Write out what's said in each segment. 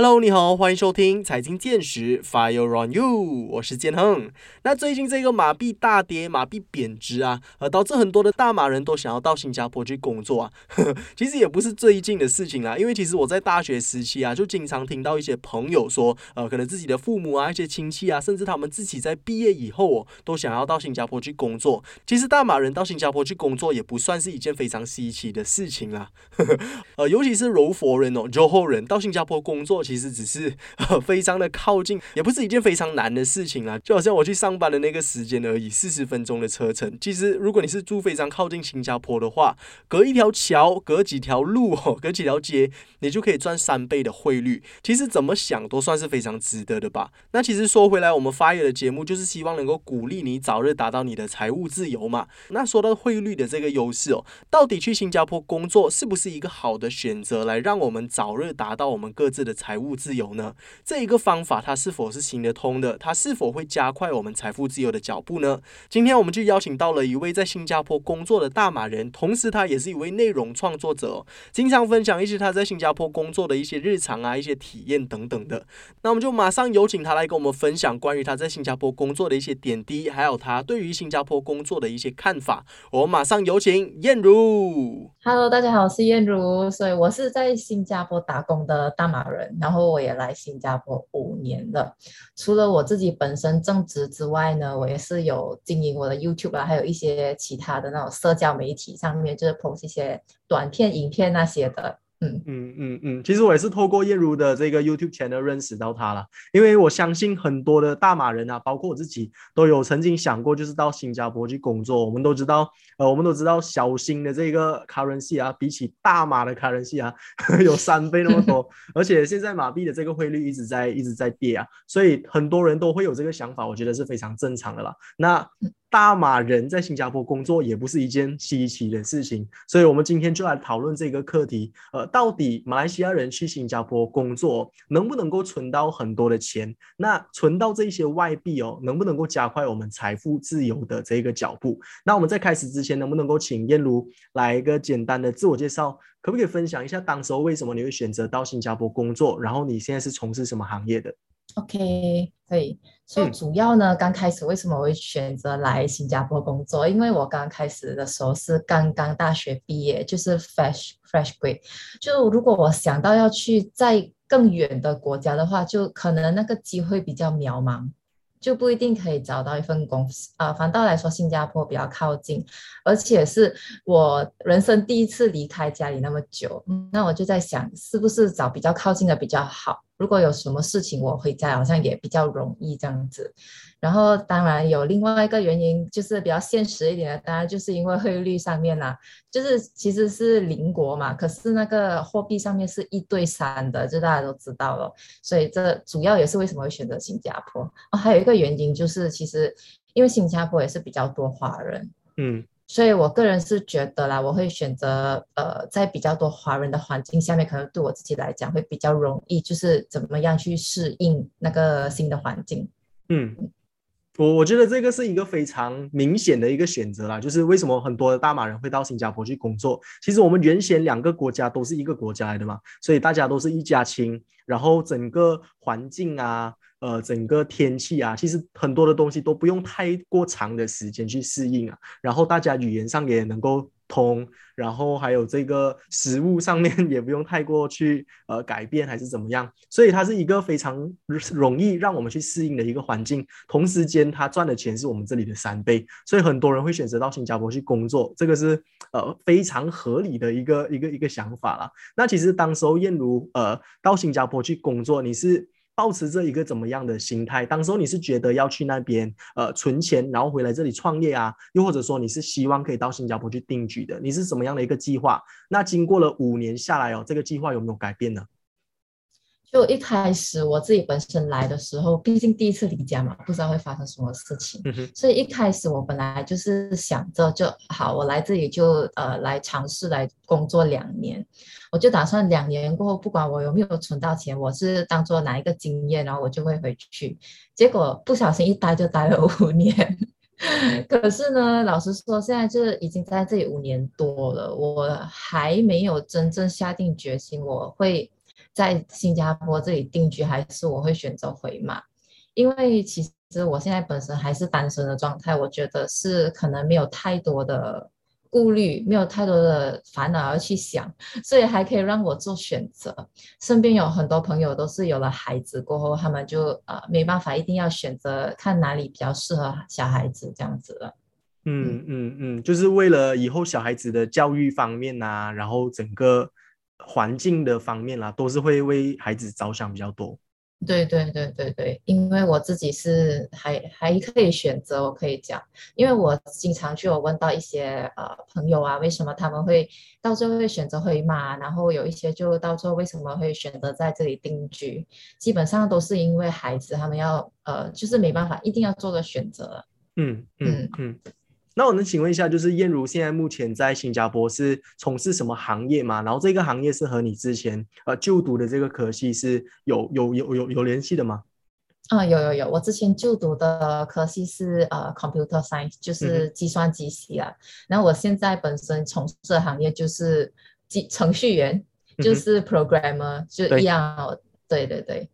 Hello，你好，欢迎收听财经见识，Fire on you，我是建亨。那最近这个马币大跌，马币贬值啊，呃，导致很多的大马人都想要到新加坡去工作啊。其实也不是最近的事情啦，因为其实我在大学时期啊，就经常听到一些朋友说，呃，可能自己的父母啊、一些亲戚啊，甚至他们自己在毕业以后哦，都想要到新加坡去工作。其实大马人到新加坡去工作也不算是一件非常稀奇的事情啦。呃，尤其是柔佛人哦、柔佛人到新加坡工作。其实只是呃非常的靠近，也不是一件非常难的事情啦。就好像我去上班的那个时间而已，四十分钟的车程。其实如果你是住非常靠近新加坡的话，隔一条桥，隔几条路，隔几条街，你就可以赚三倍的汇率。其实怎么想都算是非常值得的吧。那其实说回来，我们发育的节目就是希望能够鼓励你早日达到你的财务自由嘛。那说到汇率的这个优势哦，到底去新加坡工作是不是一个好的选择，来让我们早日达到我们各自的财？财务自由呢？这一个方法它是否是行得通的？它是否会加快我们财富自由的脚步呢？今天我们就邀请到了一位在新加坡工作的大马人，同时他也是一位内容创作者，经常分享一些他在新加坡工作的一些日常啊、一些体验等等的。那我们就马上有请他来跟我们分享关于他在新加坡工作的一些点滴，还有他对于新加坡工作的一些看法。我们马上有请燕如。Hello，大家好，我是燕如，所以我是在新加坡打工的大马人。然后我也来新加坡五年了，除了我自己本身正职之外呢，我也是有经营我的 YouTube 啊，还有一些其他的那种社交媒体上面，就是 post 一些短片、影片那些的。嗯嗯嗯嗯，其实我也是透过燕如的这个 YouTube channel 认识到他了，因为我相信很多的大马人啊，包括我自己都有曾经想过，就是到新加坡去工作。我们都知道，呃，我们都知道小新的这个 currency 啊，比起大马的 currency 啊，有三倍那么多，而且现在马币的这个汇率一直在一直在跌啊，所以很多人都会有这个想法，我觉得是非常正常的啦。那大马人在新加坡工作也不是一件稀奇的事情，所以我们今天就来讨论这个课题。呃，到底马来西亚人去新加坡工作能不能够存到很多的钱？那存到这些外币哦，能不能够加快我们财富自由的这个脚步？那我们在开始之前，能不能够请燕如来一个简单的自我介绍？可不可以分享一下当时候为什么你会选择到新加坡工作？然后你现在是从事什么行业的？OK，可以。所以主要呢，刚开始为什么我会选择来新加坡工作？因为我刚开始的时候是刚刚大学毕业，就是 fresh fresh grade。就如果我想到要去在更远的国家的话，就可能那个机会比较渺茫，就不一定可以找到一份工啊。反倒来说，新加坡比较靠近，而且是我人生第一次离开家里那么久，那我就在想，是不是找比较靠近的比较好？如果有什么事情，我回家好像也比较容易这样子。然后当然有另外一个原因，就是比较现实一点的，当然就是因为汇率上面啦，就是其实是邻国嘛，可是那个货币上面是一对三的，这大家都知道了。所以这主要也是为什么会选择新加坡哦。还有一个原因就是，其实因为新加坡也是比较多华人，嗯。所以，我个人是觉得啦，我会选择呃，在比较多华人的环境下面，可能对我自己来讲会比较容易，就是怎么样去适应那个新的环境。嗯，我我觉得这个是一个非常明显的一个选择啦，就是为什么很多的大马人会到新加坡去工作。其实我们原先两个国家都是一个国家来的嘛，所以大家都是一家亲，然后整个环境啊。呃，整个天气啊，其实很多的东西都不用太过长的时间去适应啊。然后大家语言上也能够通，然后还有这个食物上面 也不用太过去呃改变还是怎么样。所以它是一个非常容易让我们去适应的一个环境。同时间，他赚的钱是我们这里的三倍，所以很多人会选择到新加坡去工作，这个是呃非常合理的一个一个一个想法了。那其实当时候燕如呃到新加坡去工作，你是？保持着一个怎么样的心态？当时候你是觉得要去那边呃存钱，然后回来这里创业啊？又或者说你是希望可以到新加坡去定居的？你是什么样的一个计划？那经过了五年下来哦，这个计划有没有改变呢？就一开始我自己本身来的时候，毕竟第一次离家嘛，不知道会发生什么事情，所以一开始我本来就是想着就好，我来这里就呃来尝试来工作两年，我就打算两年过后，不管我有没有存到钱，我是当做哪一个经验，然后我就会回去。结果不小心一待就待了五年，可是呢，老实说，现在就是已经在这里五年多了，我还没有真正下定决心我会。在新加坡这里定居，还是我会选择回马？因为其实我现在本身还是单身的状态，我觉得是可能没有太多的顾虑，没有太多的烦恼要去想，所以还可以让我做选择。身边有很多朋友都是有了孩子过后，他们就呃没办法，一定要选择看哪里比较适合小孩子这样子了。嗯嗯嗯，就是为了以后小孩子的教育方面呐，然后整个环境的方面啦，都是会为孩子着想比较多。对对对对对，因为我自己是还还可以选择，我可以讲，因为我经常去有问到一些呃朋友啊，为什么他们会到最后会选择回马，然后有一些就到最后为什么会选择在这里定居，基本上都是因为孩子他们要呃就是没办法，一定要做个选择。嗯嗯嗯。那我能请问一下，就是燕如现在目前在新加坡是从事什么行业吗？然后这个行业是和你之前呃就读的这个科系是有有有有有联系的吗？啊，有有有，我之前就读的科系是呃 computer science，就是计算机系啊。然后我现在本身从事的行业就是机程序员，就是 programmer，就一样。对对对。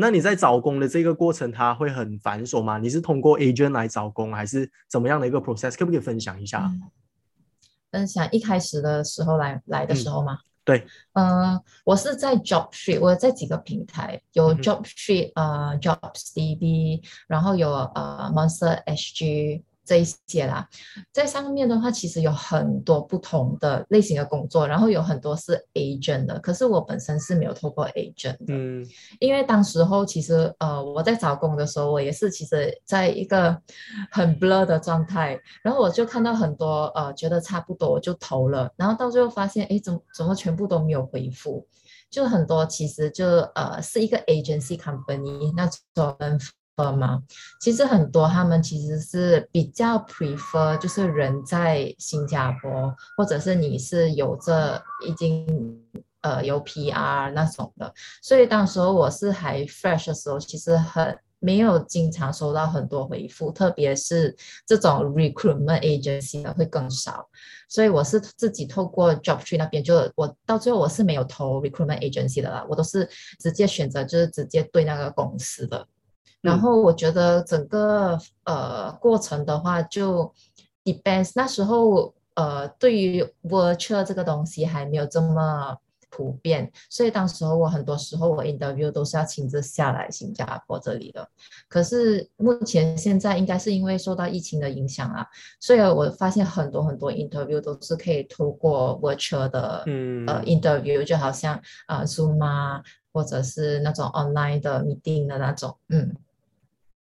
那你在找工的这个过程，它会很繁琐吗？你是通过 agent 来找工，还是怎么样的一个 process？可不可以分享一下？分享一开始的时候来来的时候吗？对，嗯，我是在 Job Street，我在几个平台有 Job Street，呃，Jobs DB，然后有呃 Monster SG。这一些啦，在上面的话，其实有很多不同的类型的工作，然后有很多是 agent 的。可是我本身是没有透过 agent 的，嗯，因为当时候其实呃我在找工的时候，我也是其实在一个很 blur 的状态，然后我就看到很多呃觉得差不多我就投了，然后到最后发现哎怎么怎么全部都没有回复，就很多其实就呃是一个 agency company 那种。吗？其实很多他们其实是比较 prefer，就是人在新加坡，或者是你是有着已经呃有 PR 那种的。所以当时候我是还 fresh 的时候，其实很没有经常收到很多回复，特别是这种 recruitment agency 的会更少。所以我是自己透过 job tree 那边，就我到最后我是没有投 recruitment agency 的啦，我都是直接选择就是直接对那个公司的。然后我觉得整个呃过程的话，就 depends 那时候呃对于 virtual 这个东西还没有这么普遍，所以当时候我很多时候我 interview 都是要亲自下来新加坡这里的。可是目前现在应该是因为受到疫情的影响啊，所以我发现很多很多 interview 都是可以透过 virtual 的呃 interview，就好像啊 Zoom 啊，或者是那种 online 的 meeting 的那种，嗯。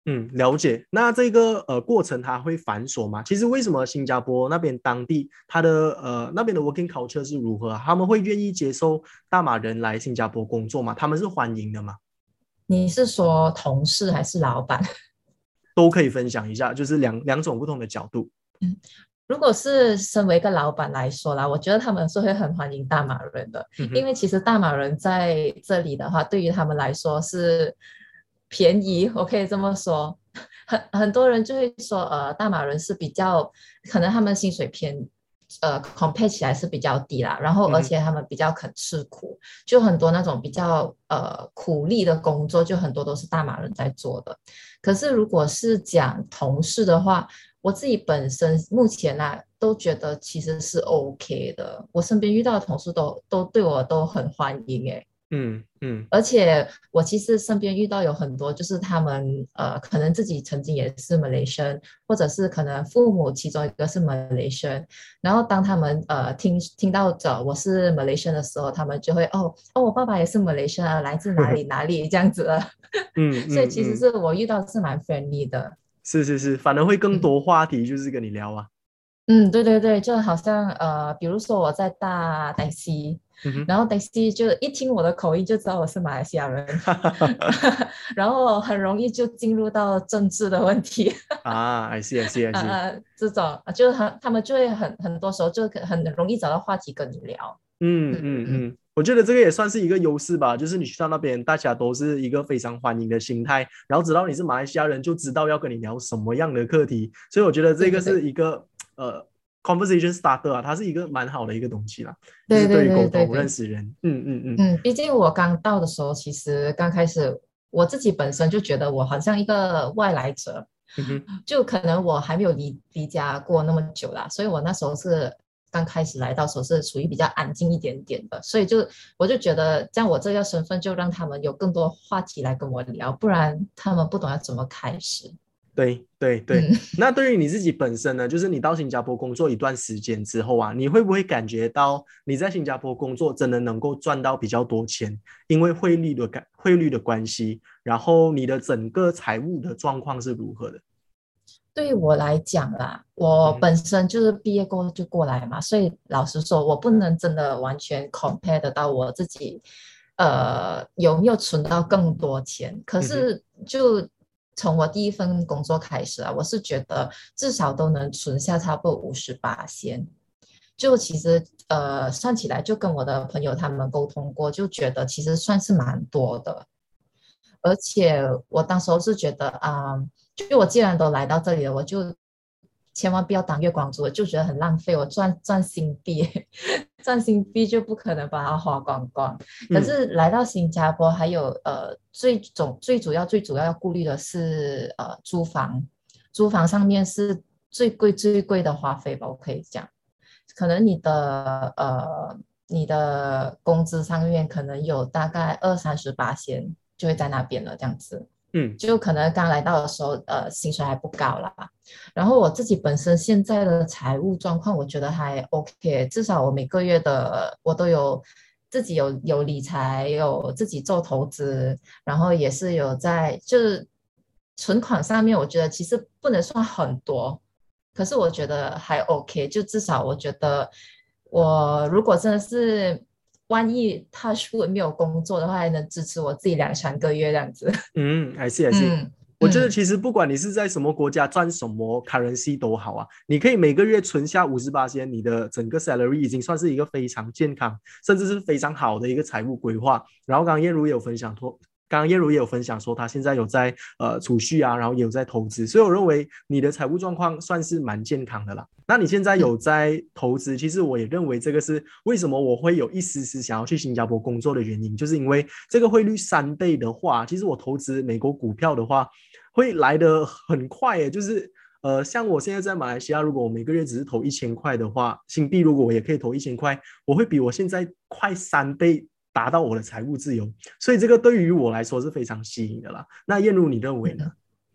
嗯，了解。那这个呃过程它会繁琐吗？其实为什么新加坡那边当地它的呃那边的 working culture 是如何？他们会愿意接受大马人来新加坡工作吗？他们是欢迎的吗？你是说同事还是老板？都可以分享一下，就是两两种不同的角度。嗯，如果是身为一个老板来说啦，我觉得他们是会很欢迎大马人的，因为其实大马人在这里的话，对于他们来说是。便宜，我可以这么说，很很多人就会说，呃，大马人是比较可能他们薪水偏，呃，compare 起来是比较低啦，然后而且他们比较肯吃苦，就很多那种比较呃苦力的工作，就很多都是大马人在做的。可是如果是讲同事的话，我自己本身目前呢都觉得其实是 OK 的，我身边遇到的同事都都对我都很欢迎，诶。嗯嗯，而且我其实身边遇到有很多，就是他们呃，可能自己曾经也是 Malaysian，或者是可能父母其中一个是 Malaysian，然后当他们呃听听到着我是 Malaysian 的时候，他们就会哦哦，我爸爸也是 Malaysian 啊，来自哪里 哪里这样子了。嗯，所以其实是我遇到是蛮 friendly 的。是是是，反而会更多话题，就是跟你聊啊。嗯，对对对，就好像呃，比如说我在大台西。然后 Daisy 就一听我的口音就知道我是马来西亚人，然后很容易就进入到政治的问题啊，I see I see I see，呃，这种就是很他们就会很很多时候就很容易找到话题跟你聊。嗯嗯嗯，我觉得这个也算是一个优势吧，就是你去到那边，大家都是一个非常欢迎的心态，然后知道你是马来西亚人，就知道要跟你聊什么样的课题，所以我觉得这个是一个呃。conversation starter 啊，它是一个蛮好的一个东西啦。对对对对对，认识人，嗯嗯嗯嗯。毕竟我刚到的时候，其实刚开始我自己本身就觉得我好像一个外来者，就可能我还没有离离家过那么久啦，所以我那时候是刚开始来到时候是属于比较安静一点点的，所以就我就觉得这样我这个身份就让他们有更多话题来跟我聊，不然他们不懂要怎么开始。对对对，那对于你自己本身呢？就是你到新加坡工作一段时间之后啊，你会不会感觉到你在新加坡工作真的能够赚到比较多钱？因为汇率的感汇率的关系，然后你的整个财务的状况是如何的？对于我来讲啦，我本身就是毕业过就过来嘛，所以老实说，我不能真的完全 compare 得到我自己，呃，有没有存到更多钱？可是就。从我第一份工作开始啊，我是觉得至少都能存下差不多五十八先。就其实呃算起来，就跟我的朋友他们沟通过，就觉得其实算是蛮多的。而且我当时候是觉得啊，就我既然都来到这里了，我就。千万不要当月光族，就觉得很浪费。我赚赚新币，赚新币就不可能把它花光光。可是来到新加坡，还有呃，最总最主要最主要要顾虑的是呃，租房。租房上面是最贵最贵的花费吧？我可以讲，可能你的呃，你的工资上面可能有大概二三十八千，就会在那边了，这样子。嗯，就可能刚来到的时候，呃，薪水还不高啦。然后我自己本身现在的财务状况，我觉得还 OK，至少我每个月的我都有自己有有理财，有自己做投资，然后也是有在就是存款上面，我觉得其实不能算很多，可是我觉得还 OK，就至少我觉得我如果真的是。万一他如果没有工作的话，还能支持我自己两三个月这样子。嗯，还是还是，我觉得其实不管你是在什么国家赚什么 currency 都好啊，你可以每个月存下五十八千，你的整个 salary 已经算是一个非常健康，甚至是非常好的一个财务规划。然后刚刚燕如也有分享说。刚刚叶如也有分享说，他现在有在呃储蓄啊，然后也有在投资，所以我认为你的财务状况算是蛮健康的啦。那你现在有在投资，其实我也认为这个是为什么我会有一丝丝想要去新加坡工作的原因，就是因为这个汇率三倍的话，其实我投资美国股票的话会来得很快诶。就是呃，像我现在在马来西亚，如果我每个月只是投一千块的话，新币如果我也可以投一千块，我会比我现在快三倍。达到我的财务自由，所以这个对于我来说是非常吸引的啦。那燕如，你认为呢？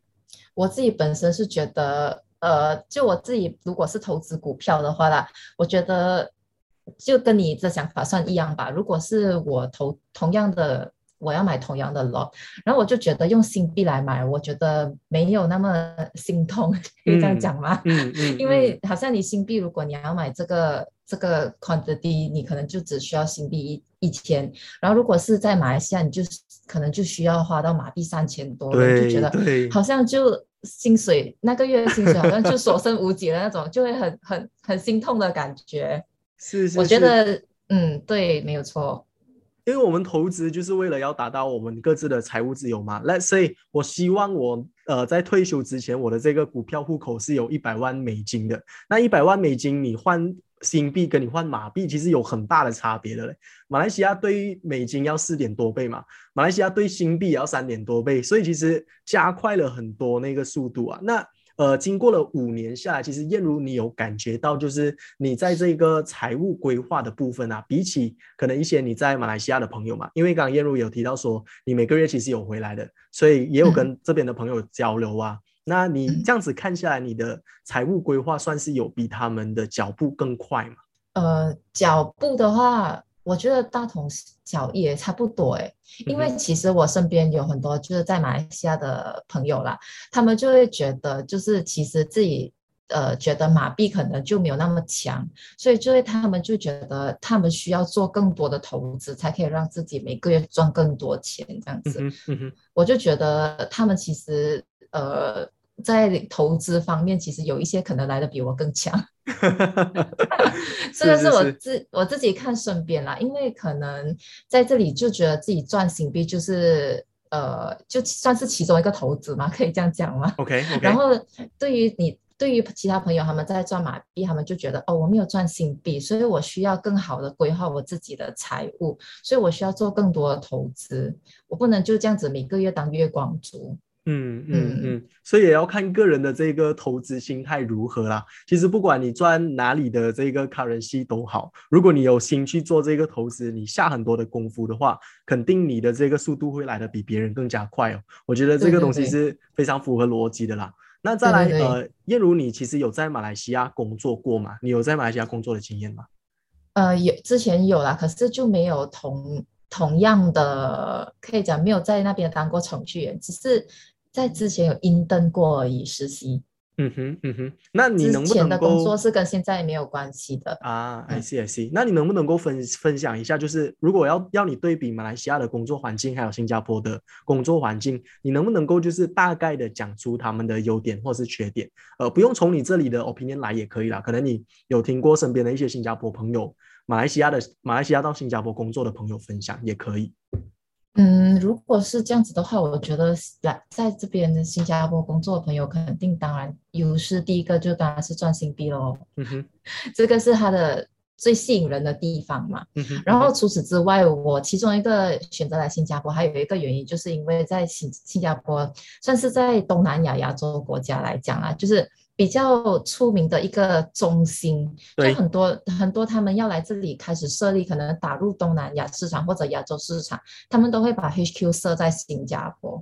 我自己本身是觉得，呃，就我自己如果是投资股票的话啦，我觉得就跟你的想法算一样吧。如果是我投同样的。我要买同样的 lot，然后我就觉得用新币来买，我觉得没有那么 心痛，可以这样讲吗？嗯嗯。因为好像你新币，如果你要买这个这个 quantity，你可能就只需要新币一一千，然后如果是在马来西亚，你就可能就需要花到马币三千多，就觉得好像就薪水那个月薪水好像就所剩无几了那种，就会很很很心痛的感觉。是是。我觉得嗯，对，没有错。因为我们投资就是为了要达到我们各自的财务自由嘛。Let's say，我希望我呃在退休之前，我的这个股票户口是有一百万美金的。那一百万美金，你换新币跟你换马币，其实有很大的差别的嘞。马来西亚对美金要四点多倍嘛，马来西亚对新币也要三点多倍，所以其实加快了很多那个速度啊。那呃，经过了五年下来，其实燕如你有感觉到，就是你在这个财务规划的部分啊，比起可能一些你在马来西亚的朋友嘛，因为刚刚燕如有提到说，你每个月其实有回来的，所以也有跟这边的朋友交流啊。那你这样子看下来，你的财务规划算是有比他们的脚步更快吗？呃，脚步的话。我觉得大同小异也差不多哎，因为其实我身边有很多就是在马来西亚的朋友啦，他们就会觉得就是其实自己呃觉得马币可能就没有那么强，所以就会他们就觉得他们需要做更多的投资，才可以让自己每个月赚更多钱这样子。我就觉得他们其实呃。在投资方面，其实有一些可能来的比我更强，这个是我自我自己看身边啦，因为可能在这里就觉得自己赚新币就是呃，就算是其中一个投资嘛，可以这样讲吗？OK，然后对于你对于其他朋友他们在赚马币，他们就觉得哦，我没有赚新币，所以我需要更好的规划我自己的财务，所以我需要做更多的投资，我不能就这样子每个月当月光族。嗯嗯嗯，所以也要看个人的这个投资心态如何啦。其实不管你赚哪里的这个 currency 都好，如果你有心去做这个投资，你下很多的功夫的话，肯定你的这个速度会来的比别人更加快哦。我觉得这个东西是非常符合逻辑的啦。那再来呃，燕如你其实有在马来西亚工作过吗？你有在马来西亚工作的经验吗？呃，有之前有啦，可是就没有同同样的可以讲没有在那边当过程序员，只是。在之前有应登过而已，实习。嗯哼，嗯哼，那你能不能之前的工作是跟现在没有关系的啊？I see, I see。那你能不能够分分享一下，就是如果要要你对比马来西亚的工作环境，还有新加坡的工作环境，你能不能够就是大概的讲出他们的优点或是缺点？呃，不用从你这里的 opinion 来也可以啦。可能你有听过身边的一些新加坡朋友，马来西亚的马来西亚到新加坡工作的朋友分享也可以。嗯，如果是这样子的话，我觉得来在这边的新加坡工作的朋友，肯定当然优势第一个就当然是赚新币喽。嗯哼，这个是他的最吸引人的地方嘛。嗯哼，然后除此之外，我其中一个选择来新加坡还有一个原因，就是因为在新新加坡算是在东南亚亚洲国家来讲啊，就是。比较出名的一个中心，就很多很多他们要来这里开始设立，可能打入东南亚市场或者亚洲市场，他们都会把 HQ 设在新加坡，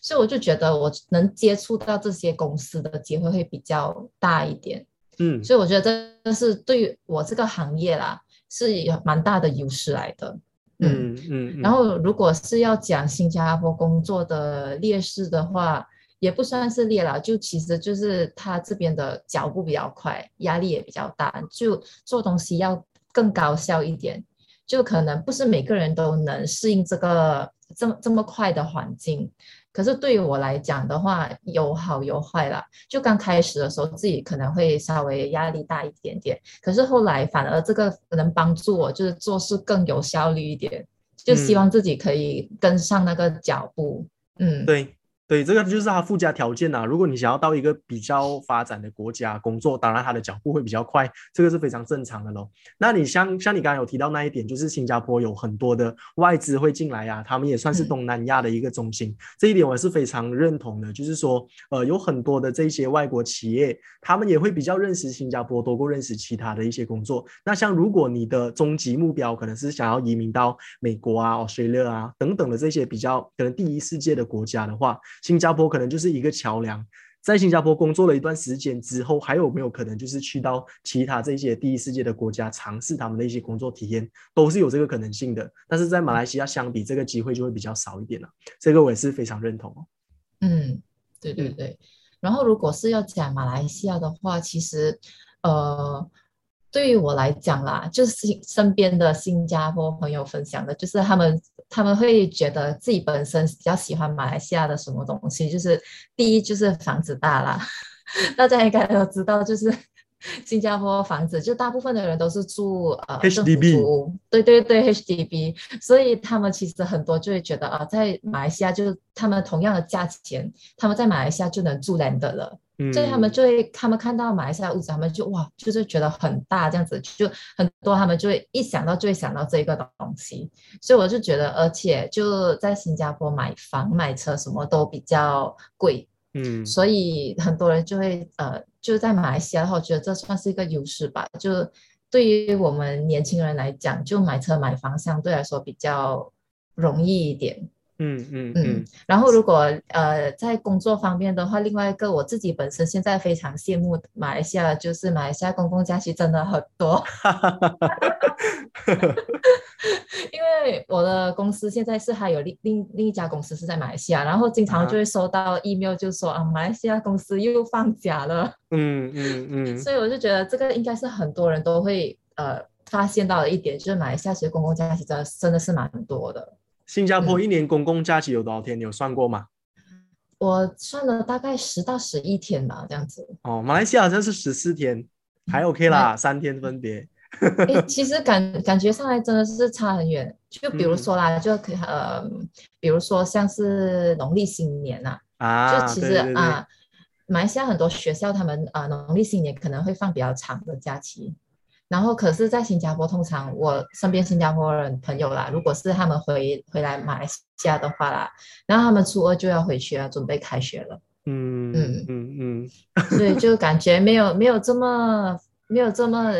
所以我就觉得我能接触到这些公司的机会会比较大一点，嗯，所以我觉得这是对于我这个行业啦是有蛮大的优势来的，嗯嗯，然后如果是要讲新加坡工作的劣势的话。也不算是裂了，就其实就是他这边的脚步比较快，压力也比较大，就做东西要更高效一点，就可能不是每个人都能适应这个这么这么快的环境。可是对于我来讲的话，有好有坏啦。就刚开始的时候，自己可能会稍微压力大一点点，可是后来反而这个能帮助我，就是做事更有效率一点，就希望自己可以跟上那个脚步。嗯，对。对，这个就是它附加条件呐。如果你想要到一个比较发展的国家工作，当然它的脚步会比较快，这个是非常正常的咯。那你像像你刚刚有提到那一点，就是新加坡有很多的外资会进来呀，他们也算是东南亚的一个中心，这一点我是非常认同的。就是说，呃，有很多的这些外国企业，他们也会比较认识新加坡多过认识其他的一些工作。那像如果你的终极目标可能是想要移民到美国啊、Australia 啊等等的这些比较可能第一世界的国家的话，新加坡可能就是一个桥梁，在新加坡工作了一段时间之后，还有没有可能就是去到其他这些第一世界的国家尝试他们的一些工作体验，都是有这个可能性的。但是在马来西亚相比，这个机会就会比较少一点了。这个我也是非常认同。嗯，对对对。然后如果是要讲马来西亚的话，其实呃。对于我来讲啦，就是身边的新加坡朋友分享的，就是他们他们会觉得自己本身比较喜欢马来西亚的什么东西，就是第一就是房子大啦，大家应该都知道，就是 新加坡房子就大部分的人都是住呃政府屋，对对对 HDB，所以他们其实很多就会觉得啊，在马来西亚就是他们同样的价钱，他们在马来西亚就能住 land 了。所以他们就会，他们看到马来西亚屋子，他们就哇，就是觉得很大这样子，就很多他们就会一想到就会想到这个东西。所以我就觉得，而且就在新加坡买房买车什么都比较贵，嗯，所以很多人就会呃，就在马来西亚的话，我觉得这算是一个优势吧。就对于我们年轻人来讲，就买车买房相对来说比较容易一点。嗯嗯嗯，然后如果呃在工作方面的话，另外一个我自己本身现在非常羡慕马来西亚，就是马来西亚公共假期真的很多，因为我的公司现在是还有另另另一家公司是在马来西亚，然后经常就会收到 email 就说啊马来西亚公司又放假了，嗯嗯嗯，所以我就觉得这个应该是很多人都会呃发现到的一点，就是马来西亚其实公共假期真的真的是蛮多的。新加坡一年公共假期有多少天？你有算过吗？我算了大概十到十一天吧，这样子。哦，马来西亚好像是十四天，还 OK 啦，三天分别。哎，其实感感觉上来真的是差很远。就比如说啦，就呃，比如说像是农历新年呐，啊，就其实啊，马来西亚很多学校他们啊农历新年可能会放比较长的假期，然后可是，在新加坡通常我身边新加坡人朋友啦，如果是他们回回来马来西亚的话啦，然后他们初二就要回去了，准备开学了。嗯嗯嗯嗯，所以就感觉没有没有这么没有这么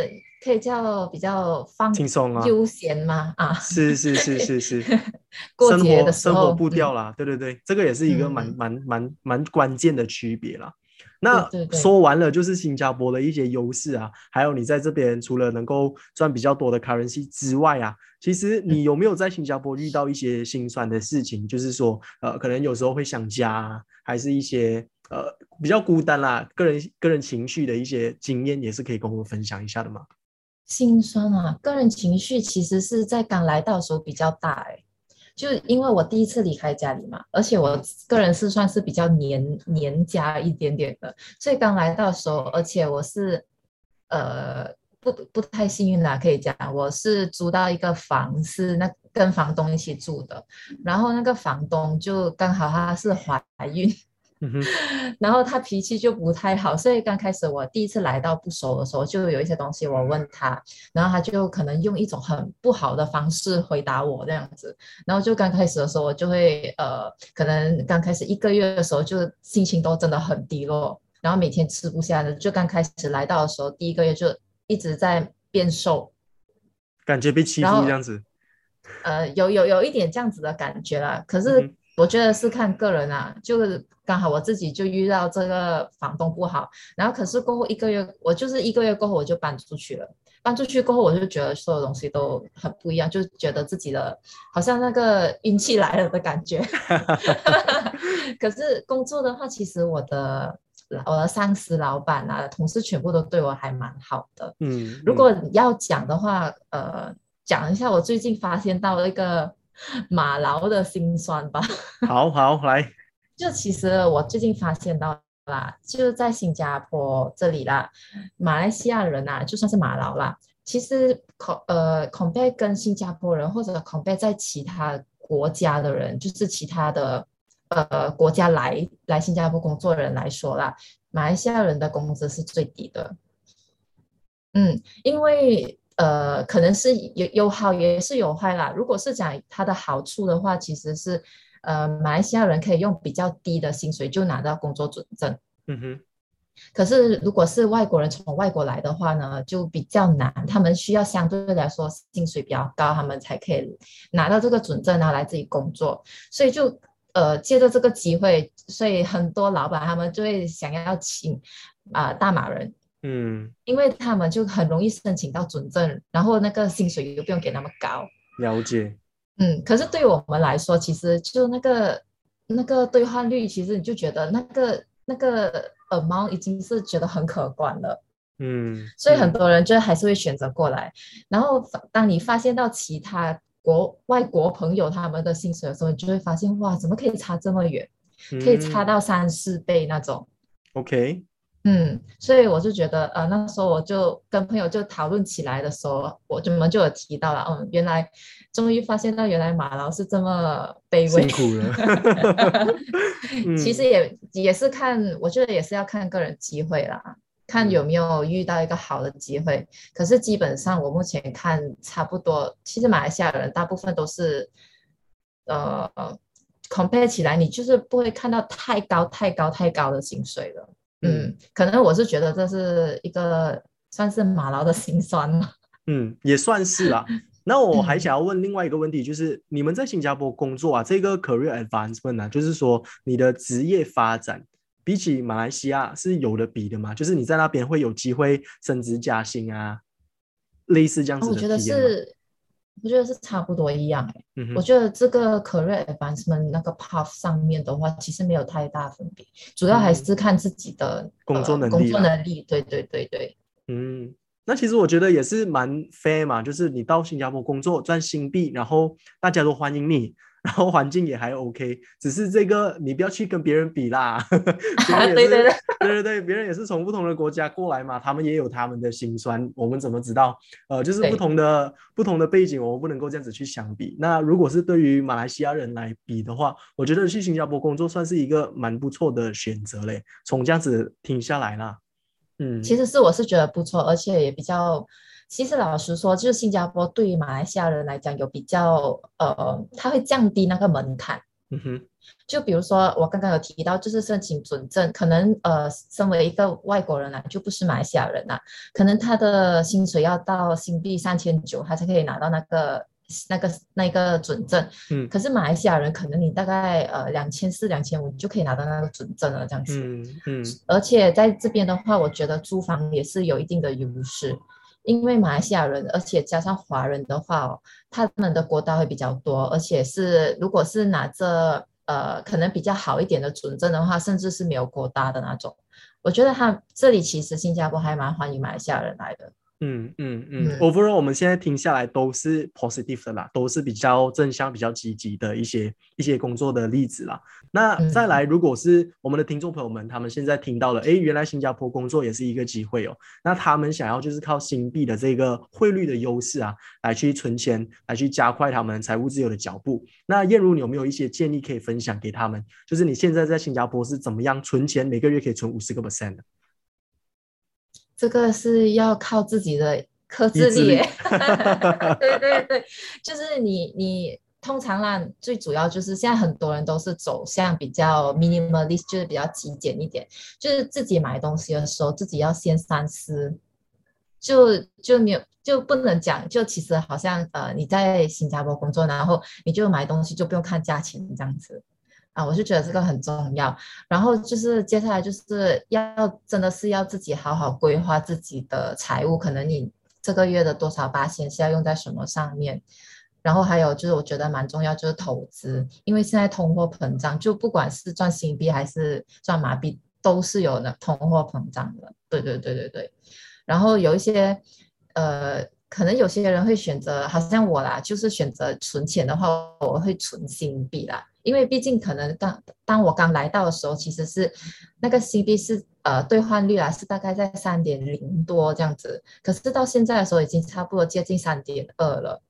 可以叫比较放轻松啊，悠闲吗？啊，是是是是是，过节的时候生活步调啦，对对对，这个也是一个蛮蛮蛮蛮关键的区别啦。那说完了就是新加坡的一些优势啊，还有你在这边除了能够赚比较多的 currency 之外啊，其实你有没有在新加坡遇到一些心酸的事情？就是说，呃，可能有时候会想家，啊还是一些呃比较孤单啦，个人个人情绪的一些经验，也是可以跟我们分享一下的吗？心酸啊，个人情绪其实是在刚来到的时候比较大哎。就因为我第一次离开家里嘛，而且我个人是算是比较黏黏家一点点的，所以刚来到的时候，而且我是呃不不太幸运啦，可以讲我是租到一个房，是那跟房东一起住的，然后那个房东就刚好她是怀孕。然后他脾气就不太好，所以刚开始我第一次来到不熟的时候，就有一些东西我问他，然后他就可能用一种很不好的方式回答我这样子，然后就刚开始的时候我就会呃，可能刚开始一个月的时候就心情都真的很低落，然后每天吃不下的，就刚开始来到的时候第一个月就一直在变瘦，感觉被欺负这样子，呃，有有有一点这样子的感觉啦，可是。我觉得是看个人啊，就是刚好我自己就遇到这个房东不好，然后可是过后一个月，我就是一个月过后我就搬出去了。搬出去过后，我就觉得所有东西都很不一样，就觉得自己的好像那个运气来了的感觉。可是工作的话，其实我的我的上司、老板啊、同事全部都对我还蛮好的。嗯，如果要讲的话，呃，讲一下我最近发现到一个。马劳的心酸吧。好好来，就其实我最近发现到啦，就是在新加坡这里啦，马来西亚人呐，就算是马劳啦，其实恐呃恐贝跟新加坡人或者恐贝在其他国家的人，就是其他的呃国家来来新加坡工作的人来说啦，马来西亚人的工资是最低的。嗯，因为。呃，可能是有有好也是有坏啦。如果是讲它的好处的话，其实是呃，马来西亚人可以用比较低的薪水就拿到工作准证。嗯哼。可是如果是外国人从外国来的话呢，就比较难。他们需要相对来说薪水比较高，他们才可以拿到这个准证，然后来自己工作。所以就呃，借着这个机会，所以很多老板他们就会想要请啊大马人。嗯，因为他们就很容易申请到准证，然后那个薪水又不用给那么高。了解。嗯，可是对于我们来说，其实就那个那个兑换率，其实你就觉得那个那个 amount 已经是觉得很可观了。嗯。所以很多人就还是会选择过来。然后当你发现到其他国外国朋友他们的薪水的时候，你就会发现哇，怎么可以差这么远？可以差到三四倍那种。OK。嗯，所以我就觉得，呃，那时候我就跟朋友就讨论起来的时候，我怎么就有提到了，嗯，原来终于发现到原来马劳是这么卑微，辛苦了。其实也也是看，我觉得也是要看个人机会啦，看有没有遇到一个好的机会。可是基本上我目前看差不多，其实马来西亚人大部分都是，呃，compare 起来，你就是不会看到太高、太高、太高的薪水了。嗯，可能我是觉得这是一个算是马劳的心酸嘛。嗯，也算是啦。那我还想要问另外一个问题，就是你们在新加坡工作啊，这个 career advancement 啊，就是说你的职业发展比起马来西亚是有的比的吗？就是你在那边会有机会升职加薪啊，类似这样子的我觉得是。我觉得是差不多一样哎，我觉得这个 career advancement 那个 path 上面的话，其实没有太大分别，主要还是看自己的工作能力。工作能力，对对对对。嗯，那其实我觉得也是蛮 fair 嘛，就是你到新加坡工作赚新币，然后大家都欢迎你，然后环境也还 OK，只是这个你不要去跟别人比啦。对对对，对对对，别人也是从不同的国家过来嘛，他们也有他们的辛酸，我们怎么知道？呃，就是不同的不同的背景，我们不能够这样子去相比。那如果是对于马来西亚人来比的话，我觉得去新加坡工作算是一个蛮不错的选择嘞。从这样子听下来啦，嗯，其实是我是觉得不错，而且也比较。其实老实说，就是新加坡对于马来西亚人来讲有比较呃，它会降低那个门槛。嗯哼，就比如说我刚刚有提到，就是申请准证，可能呃，身为一个外国人啊，就不是马来西亚人啊，可能他的薪水要到新币三千九，他才可以拿到那个那个那个准证。嗯，可是马来西亚人可能你大概呃两千四、两千五，你就可以拿到那个准证了，这样子。嗯嗯，而且在这边的话，我觉得租房也是有一定的优势。因为马来西亚人，而且加上华人的话哦，他们的国大会比较多，而且是如果是拿着呃可能比较好一点的准证的话，甚至是没有国大的那种。我觉得他这里其实新加坡还蛮欢迎马来西亚人来的。嗯嗯嗯，overall 我们现在听下来都是 positive 的啦，都是比较正向、比较积极的一些一些工作的例子啦。那再来，如果是我们的听众朋友们，他们现在听到了，哎，原来新加坡工作也是一个机会哦。那他们想要就是靠新币的这个汇率的优势啊，来去存钱，来去加快他们财务自由的脚步。那燕如，你有没有一些建议可以分享给他们？就是你现在在新加坡是怎么样存钱，每个月可以存五十个 percent 的？这个是要靠自己的克制力，对对对，就是你你通常啦，最主要就是现在很多人都是走向比较 minimalist，就是比较极简一点，就是自己买东西的时候自己要先三思，就就没有就不能讲，就其实好像呃你在新加坡工作，然后你就买东西就不用看价钱这样子。我是觉得这个很重要。然后就是接下来就是要真的是要自己好好规划自己的财务，可能你这个月的多少八千是要用在什么上面。然后还有就是我觉得蛮重要就是投资，因为现在通货膨胀，就不管是赚新币还是赚马币，都是有的通货膨胀的。对对对对对。然后有一些呃。可能有些人会选择，好像我啦，就是选择存钱的话，我会存新币啦，因为毕竟可能当当我刚来到的时候，其实是那个新币是呃兑换率啊是大概在三点零多这样子，可是到现在的时候已经差不多接近三点二了，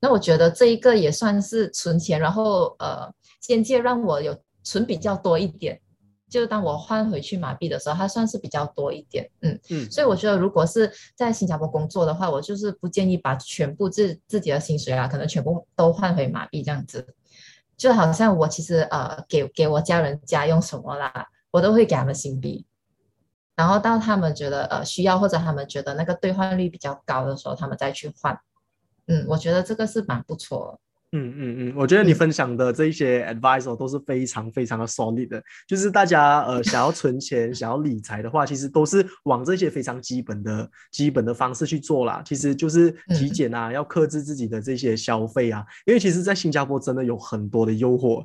那我觉得这一个也算是存钱，然后呃间接让我有存比较多一点。就是当我换回去马币的时候，它算是比较多一点，嗯嗯，所以我觉得如果是在新加坡工作的话，我就是不建议把全部自自己的薪水啊，可能全部都换回马币这样子。就好像我其实呃给给我家人家用什么啦，我都会给他们新币，然后到他们觉得呃需要或者他们觉得那个兑换率比较高的时候，他们再去换。嗯，我觉得这个是蛮不错。嗯嗯嗯，我觉得你分享的这一些 advice 都是非常非常的 solid 的，就是大家呃想要存钱、想要理财的话，其实都是往这些非常基本的基本的方式去做啦。其实就是体检啊，要克制自己的这些消费啊，因为其实，在新加坡真的有很多的诱惑。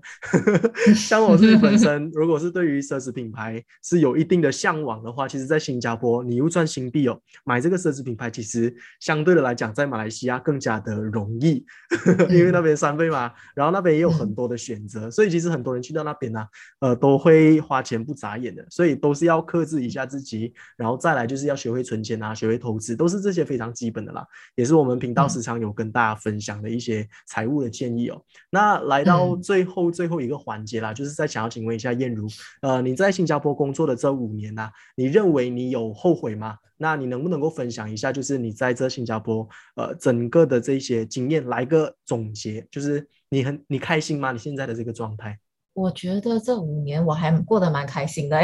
像我自己本身，如果是对于奢侈品牌是有一定的向往的话，其实，在新加坡你又赚新币哦，买这个奢侈品牌，其实相对的来讲，在马来西亚更加的容易，因为那边。三倍嘛，然后那边也有很多的选择，所以其实很多人去到那边呢，呃，都会花钱不眨眼的，所以都是要克制一下自己，然后再来就是要学会存钱啊，学会投资，都是这些非常基本的啦，也是我们频道时常有跟大家分享的一些财务的建议哦。那来到最后最后一个环节啦，就是在想要请问一下燕如，呃，你在新加坡工作的这五年呢，你认为你有后悔吗？那你能不能够分享一下，就是你在这新加坡，呃，整个的这些经验来个总结，就是你很你开心吗？你现在的这个状态？我觉得这五年我还过得蛮开心的，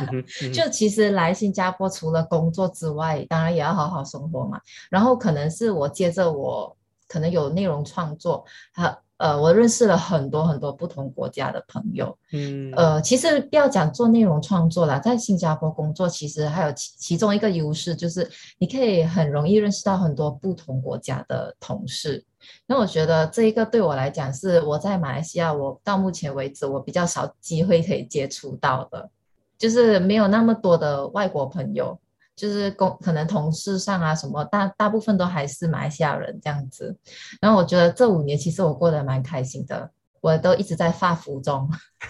就其实来新加坡除了工作之外，当然也要好好生活嘛。然后可能是我接着我可能有内容创作，还。呃，我认识了很多很多不同国家的朋友，嗯，呃，其实不要讲做内容创作啦，在新加坡工作，其实还有其其中一个优势就是你可以很容易认识到很多不同国家的同事。那我觉得这一个对我来讲是我在马来西亚，我到目前为止我比较少机会可以接触到的，就是没有那么多的外国朋友。就是工可能同事上啊什么大大部分都还是马来西亚人这样子，然后我觉得这五年其实我过得蛮开心的，我都一直在发福中。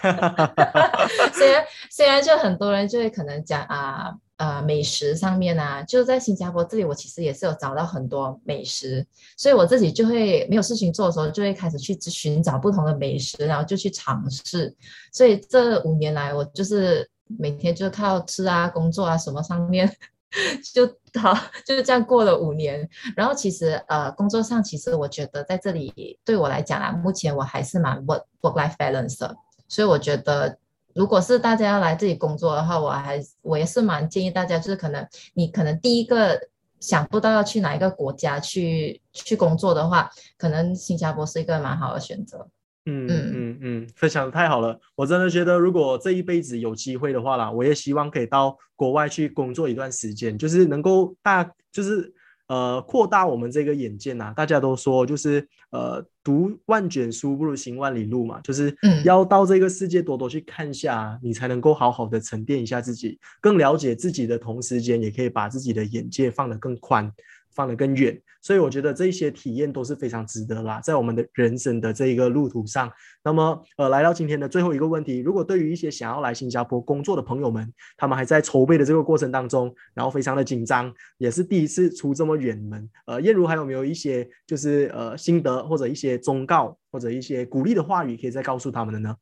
虽然虽然就很多人就会可能讲啊。呃，美食上面啊，就在新加坡这里，我其实也是有找到很多美食，所以我自己就会没有事情做的时候，就会开始去寻找不同的美食，然后就去尝试。所以这五年来，我就是每天就靠吃啊、工作啊什么上面，就好就是这样过了五年。然后其实呃，工作上其实我觉得在这里对我来讲啊，目前我还是蛮 work work life balance 的，所以我觉得。如果是大家要来这里工作的话，我还我也是蛮建议大家，就是可能你可能第一个想不到要去哪一个国家去去工作的话，可能新加坡是一个蛮好的选择。嗯嗯嗯嗯，分享的太好了，我真的觉得如果这一辈子有机会的话啦，我也希望可以到国外去工作一段时间，就是能够大就是。呃，扩大我们这个眼界呐，大家都说就是呃，读万卷书不如行万里路嘛，就是要到这个世界多多去看下，你才能够好好的沉淀一下自己，更了解自己的同时间，也可以把自己的眼界放得更宽。放得更远，所以我觉得这些体验都是非常值得啦，在我们的人生的这一个路途上。那么，呃，来到今天的最后一个问题，如果对于一些想要来新加坡工作的朋友们，他们还在筹备的这个过程当中，然后非常的紧张，也是第一次出这么远门，呃，燕如还有没有一些就是呃心得或者一些忠告或者一些鼓励的话语，可以再告诉他们的呢？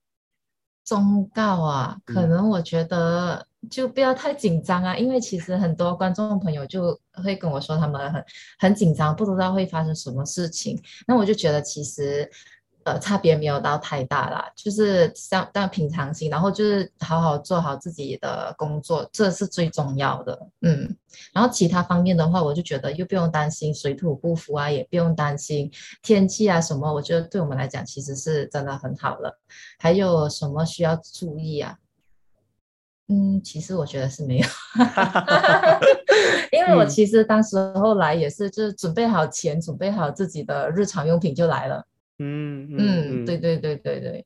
忠告啊，可能我觉得就不要太紧张啊，因为其实很多观众朋友就会跟我说他们很很紧张，不知道会发生什么事情。那我就觉得其实。呃，差别没有到太大啦，就是像但平常心，然后就是好好做好自己的工作，这是最重要的。嗯，然后其他方面的话，我就觉得又不用担心水土不服啊，也不用担心天气啊什么，我觉得对我们来讲其实是真的很好了。还有什么需要注意啊？嗯，其实我觉得是没有，因为我其实当时后来也是，就是准备好钱，准备好自己的日常用品就来了。嗯嗯，对对对对对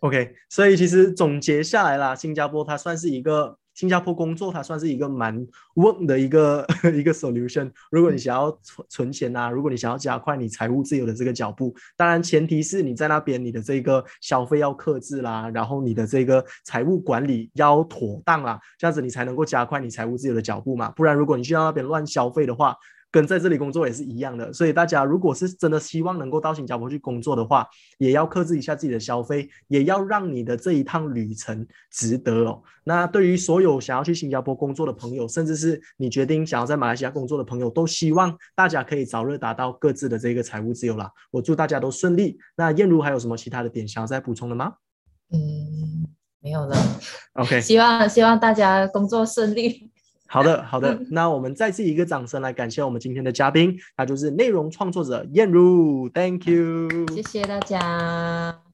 ，OK，所以其实总结下来啦，新加坡它算是一个新加坡工作，它算是一个蛮 work 的一个 一个 solution。如果你想要存存钱啊，如果你想要加快你财务自由的这个脚步，当然前提是你在那边你的这个消费要克制啦，然后你的这个财务管理要妥当啦，这样子你才能够加快你财务自由的脚步嘛。不然如果你去到那边乱消费的话，跟在这里工作也是一样的，所以大家如果是真的希望能够到新加坡去工作的话，也要克制一下自己的消费，也要让你的这一趟旅程值得哦。那对于所有想要去新加坡工作的朋友，甚至是你决定想要在马来西亚工作的朋友，都希望大家可以早日达到各自的这个财务自由啦。我祝大家都顺利。那燕如还有什么其他的点想要再补充的吗？嗯，没有了。OK，希望希望大家工作顺利。好的，好的，那我们再次一个掌声来感谢我们今天的嘉宾，那就是内容创作者燕如，Thank you，谢谢大家。